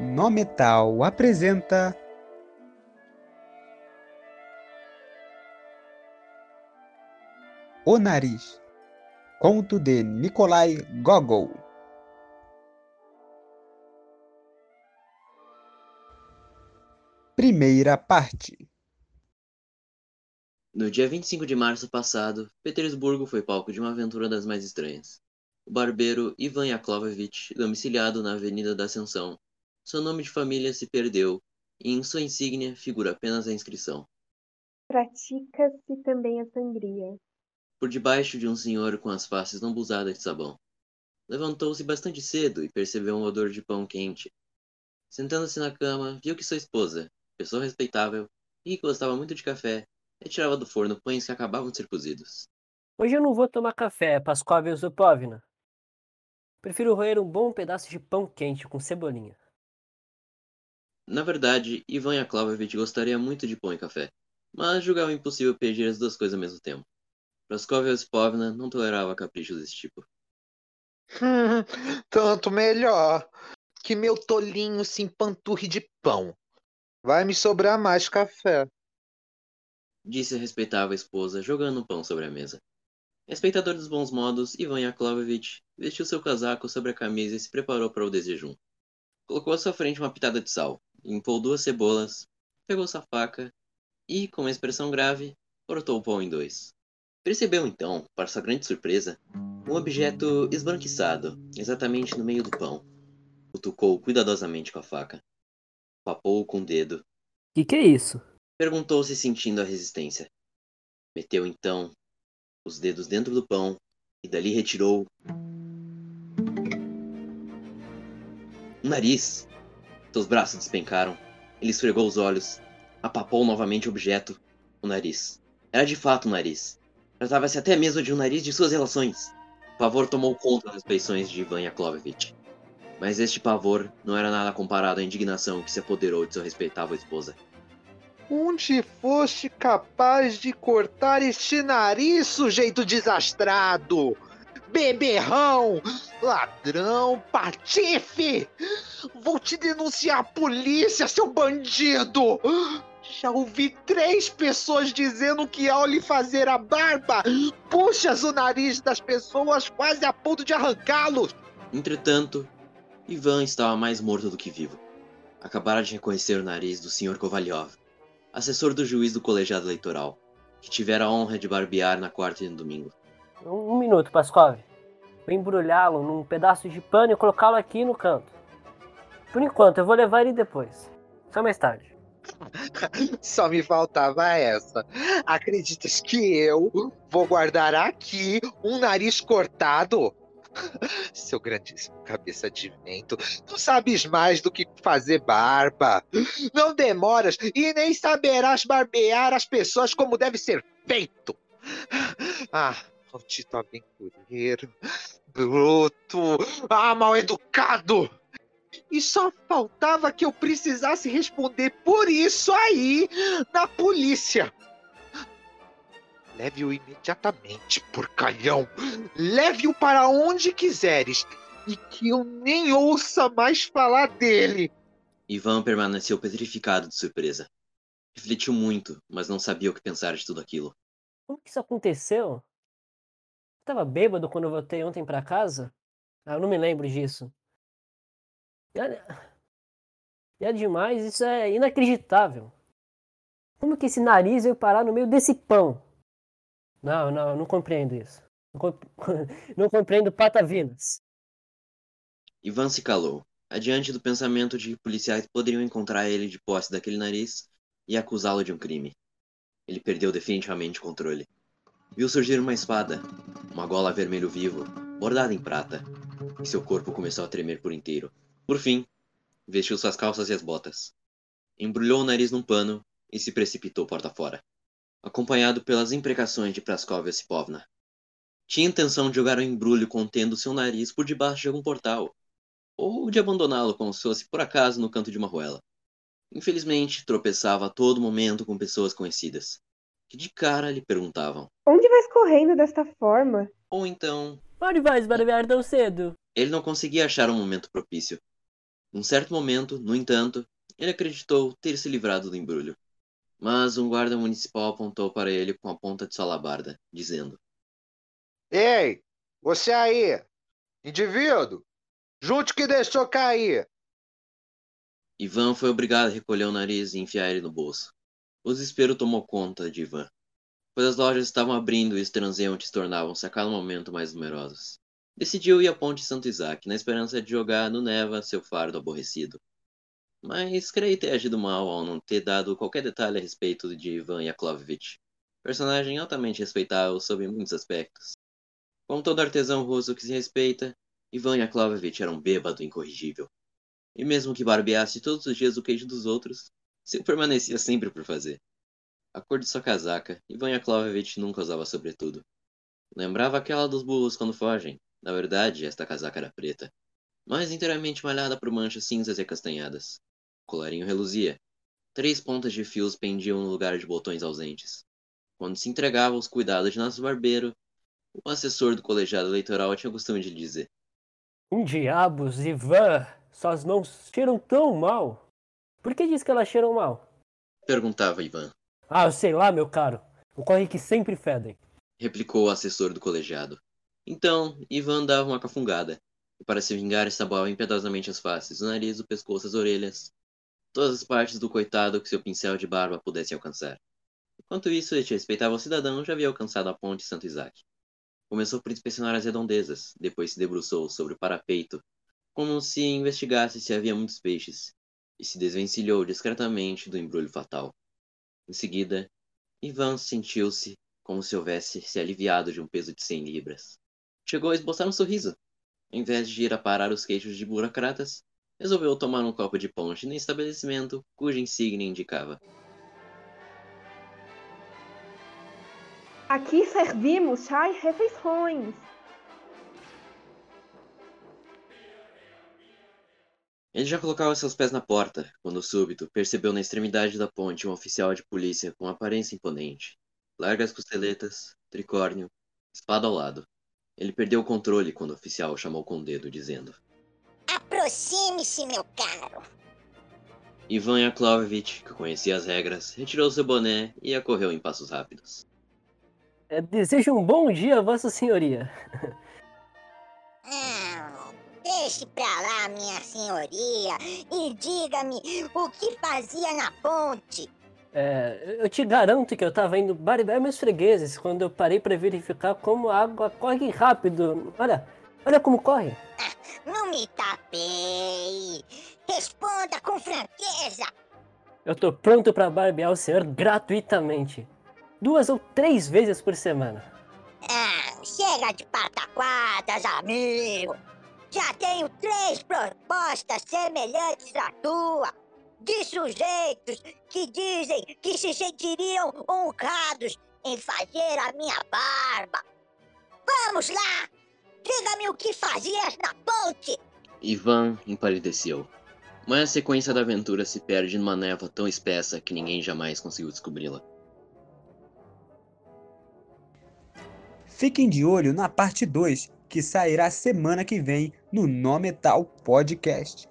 No Metal apresenta. O Nariz. Conto de Nikolai Gogol. Primeira parte. No dia 25 de março passado, Petersburgo foi palco de uma aventura das mais estranhas. O barbeiro Ivan Yakovlevich, domiciliado na Avenida da Ascensão, seu nome de família se perdeu e em sua insígnia figura apenas a inscrição. Pratica-se também a sangria. Por debaixo de um senhor com as faces lambuzadas de sabão. Levantou-se bastante cedo e percebeu um odor de pão quente. Sentando-se na cama, viu que sua esposa, pessoa respeitável e que gostava muito de café, retirava do forno pães que acabavam de ser cozidos. Hoje eu não vou tomar café, Paskovia Zupovna. Prefiro roer um bom pedaço de pão quente com cebolinha. Na verdade, Ivan Yakovlevich gostaria muito de pão e café, mas julgava impossível pedir as duas coisas ao mesmo tempo. Praskovia Zupovna não tolerava caprichos desse tipo. Tanto melhor. Que meu tolinho se empanturre de pão. Vai me sobrar mais café. Disse a respeitável esposa, jogando o pão sobre a mesa. Respeitador dos bons modos, Ivan Yakovlevich vestiu seu casaco sobre a camisa e se preparou para o desjejum. Colocou à sua frente uma pitada de sal, limpou duas cebolas, pegou sua faca e, com uma expressão grave, cortou o pão em dois. Percebeu então, para sua grande surpresa, um objeto esbranquiçado, exatamente no meio do pão. Cutucou cuidadosamente com a faca. Papou com o dedo. Que que é isso? Perguntou-se sentindo a resistência. Meteu então os dedos dentro do pão e dali retirou um nariz. Seus braços despencaram. Ele esfregou os olhos, apapou novamente o objeto, o nariz. Era de fato um nariz. Tratava-se até mesmo de um nariz de suas relações. O pavor tomou conta das feições de Ivan Yakovlevich. Mas este pavor não era nada comparado à indignação que se apoderou de sua respeitável esposa. Onde foste capaz de cortar este nariz, sujeito desastrado? Beberrão! Ladrão! Patife! Vou te denunciar à polícia, seu bandido! Já ouvi três pessoas dizendo que ao lhe fazer a barba, puxas o nariz das pessoas quase a ponto de arrancá-los. Entretanto, Ivan estava mais morto do que vivo. Acabara de reconhecer o nariz do Sr. Kovalyov, assessor do juiz do colegiado eleitoral, que tivera a honra de barbear na quarta e no domingo. Um, um minuto, Paskov. Embrulhá-lo num pedaço de pano e colocá-lo aqui no canto. Por enquanto, eu vou levar ele depois. Só mais tarde. Só me faltava essa. Acreditas que eu vou guardar aqui um nariz cortado? Seu grandíssimo cabeça de vento, tu sabes mais do que fazer barba. Não demoras e nem saberás barbear as pessoas como deve ser feito. Ah, maldito aventureiro, bruto, ah, mal educado. E só faltava que eu precisasse responder por isso aí na polícia. Leve-o imediatamente, porcalhão. Leve-o para onde quiseres. E que eu nem ouça mais falar dele. Ivan permaneceu petrificado de surpresa. Refletiu muito, mas não sabia o que pensar de tudo aquilo. Como que isso aconteceu? Estava bêbado quando eu voltei ontem para casa? Ah, eu não me lembro disso. É... e é demais, isso é inacreditável. Como que esse nariz veio parar no meio desse pão? Não, não, não compreendo isso. Não, comp... não compreendo patavinas. Ivan se calou, adiante do pensamento de que policiais poderiam encontrar ele de posse daquele nariz e acusá-lo de um crime. Ele perdeu definitivamente o controle. Viu surgir uma espada, uma gola vermelho vivo, bordada em prata, e seu corpo começou a tremer por inteiro. Por fim, vestiu suas calças e as botas. Embrulhou o nariz num pano e se precipitou porta fora acompanhado pelas imprecações de Praskovia Sipovna. Tinha intenção de jogar o um embrulho contendo seu nariz por debaixo de algum portal, ou de abandoná-lo como se fosse por acaso no canto de uma ruela. Infelizmente, tropeçava a todo momento com pessoas conhecidas, que de cara lhe perguntavam: Onde vais correndo desta forma? Ou então: Onde vais barbear tão cedo? Ele não conseguia achar um momento propício. Num certo momento, no entanto, ele acreditou ter se livrado do embrulho. Mas um guarda municipal apontou para ele com a ponta de sua alabarda, dizendo: Ei, você aí, indivíduo, junte que deixou cair. Ivan foi obrigado a recolher o nariz e enfiar ele no bolso. O desespero tomou conta de Ivan, pois as lojas estavam abrindo e os transeuntes tornavam-se a cada momento mais numerosos. Decidiu ir à ponte Santo Isaac, na esperança de jogar no Neva seu fardo aborrecido. Mas creio ter agido mal ao não ter dado qualquer detalhe a respeito de Ivan Yakovlevich, personagem altamente respeitável sob muitos aspectos. Como todo artesão russo que se respeita, Ivan Yakovlevich era um bêbado incorrigível. E mesmo que barbeasse todos os dias o queijo dos outros, se permanecia sempre por fazer. A cor de sua casaca, Ivan Yakovlevich nunca usava sobretudo. Lembrava aquela dos burros quando fogem. Na verdade, esta casaca era preta, mas inteiramente malhada por manchas cinzas e castanhadas. O colarinho reluzia. Três pontas de fios pendiam no lugar de botões ausentes. Quando se entregava aos cuidados de nosso barbeiro, o assessor do colegiado eleitoral tinha o costume de lhe dizer: Um diabos, Ivan! Suas mãos cheiram tão mal. Por que diz que elas cheiram mal? Perguntava Ivan. Ah, sei lá, meu caro. Ocorre que sempre fedem. Replicou o assessor do colegiado. Então, Ivan dava uma cafungada, e para se vingar estabuava impiedosamente as faces, o nariz, o pescoço, as orelhas, todas as partes do coitado que seu pincel de barba pudesse alcançar. Enquanto isso, este respeitável cidadão já havia alcançado a ponte Santo Isaac. Começou por inspecionar as redondezas, depois se debruçou sobre o parapeito, como se investigasse se havia muitos peixes, e se desvencilhou discretamente do embrulho fatal. Em seguida, Ivan sentiu-se como se houvesse se aliviado de um peso de cem libras. Chegou a esboçar um sorriso. Em vez de ir a parar os queixos de burocratas, resolveu tomar um copo de ponche no estabelecimento cuja insígnia indicava. Aqui servimos chá e refeições. Ele já colocava seus pés na porta, quando súbito percebeu na extremidade da ponte um oficial de polícia com aparência imponente. Largas costeletas, tricórnio, espada ao lado. Ele perdeu o controle quando o oficial o chamou com o dedo, dizendo: Aproxime-se, meu caro. Ivan Yakovlevich, que conhecia as regras, retirou seu boné e acorreu em passos rápidos. É, desejo um bom dia, Vossa Senhoria. Ah, deixe pra lá, minha senhoria, e diga-me o que fazia na ponte. É, eu te garanto que eu tava indo barbear meus fregueses quando eu parei para verificar como a água corre rápido. Olha, olha como corre. Não me tapei. Responda com franqueza. Eu tô pronto para barbear o senhor gratuitamente. Duas ou três vezes por semana. Ah, chega de pataquadas, amigo. Já tenho três propostas semelhantes à tua. De sujeitos que dizem que se sentiriam honrados em fazer a minha barba. Vamos lá! Diga-me o que fazias na ponte! Ivan empalideceu. Mas a sequência da aventura se perde numa névoa tão espessa que ninguém jamais conseguiu descobri-la. Fiquem de olho na parte 2, que sairá semana que vem no No Metal Podcast.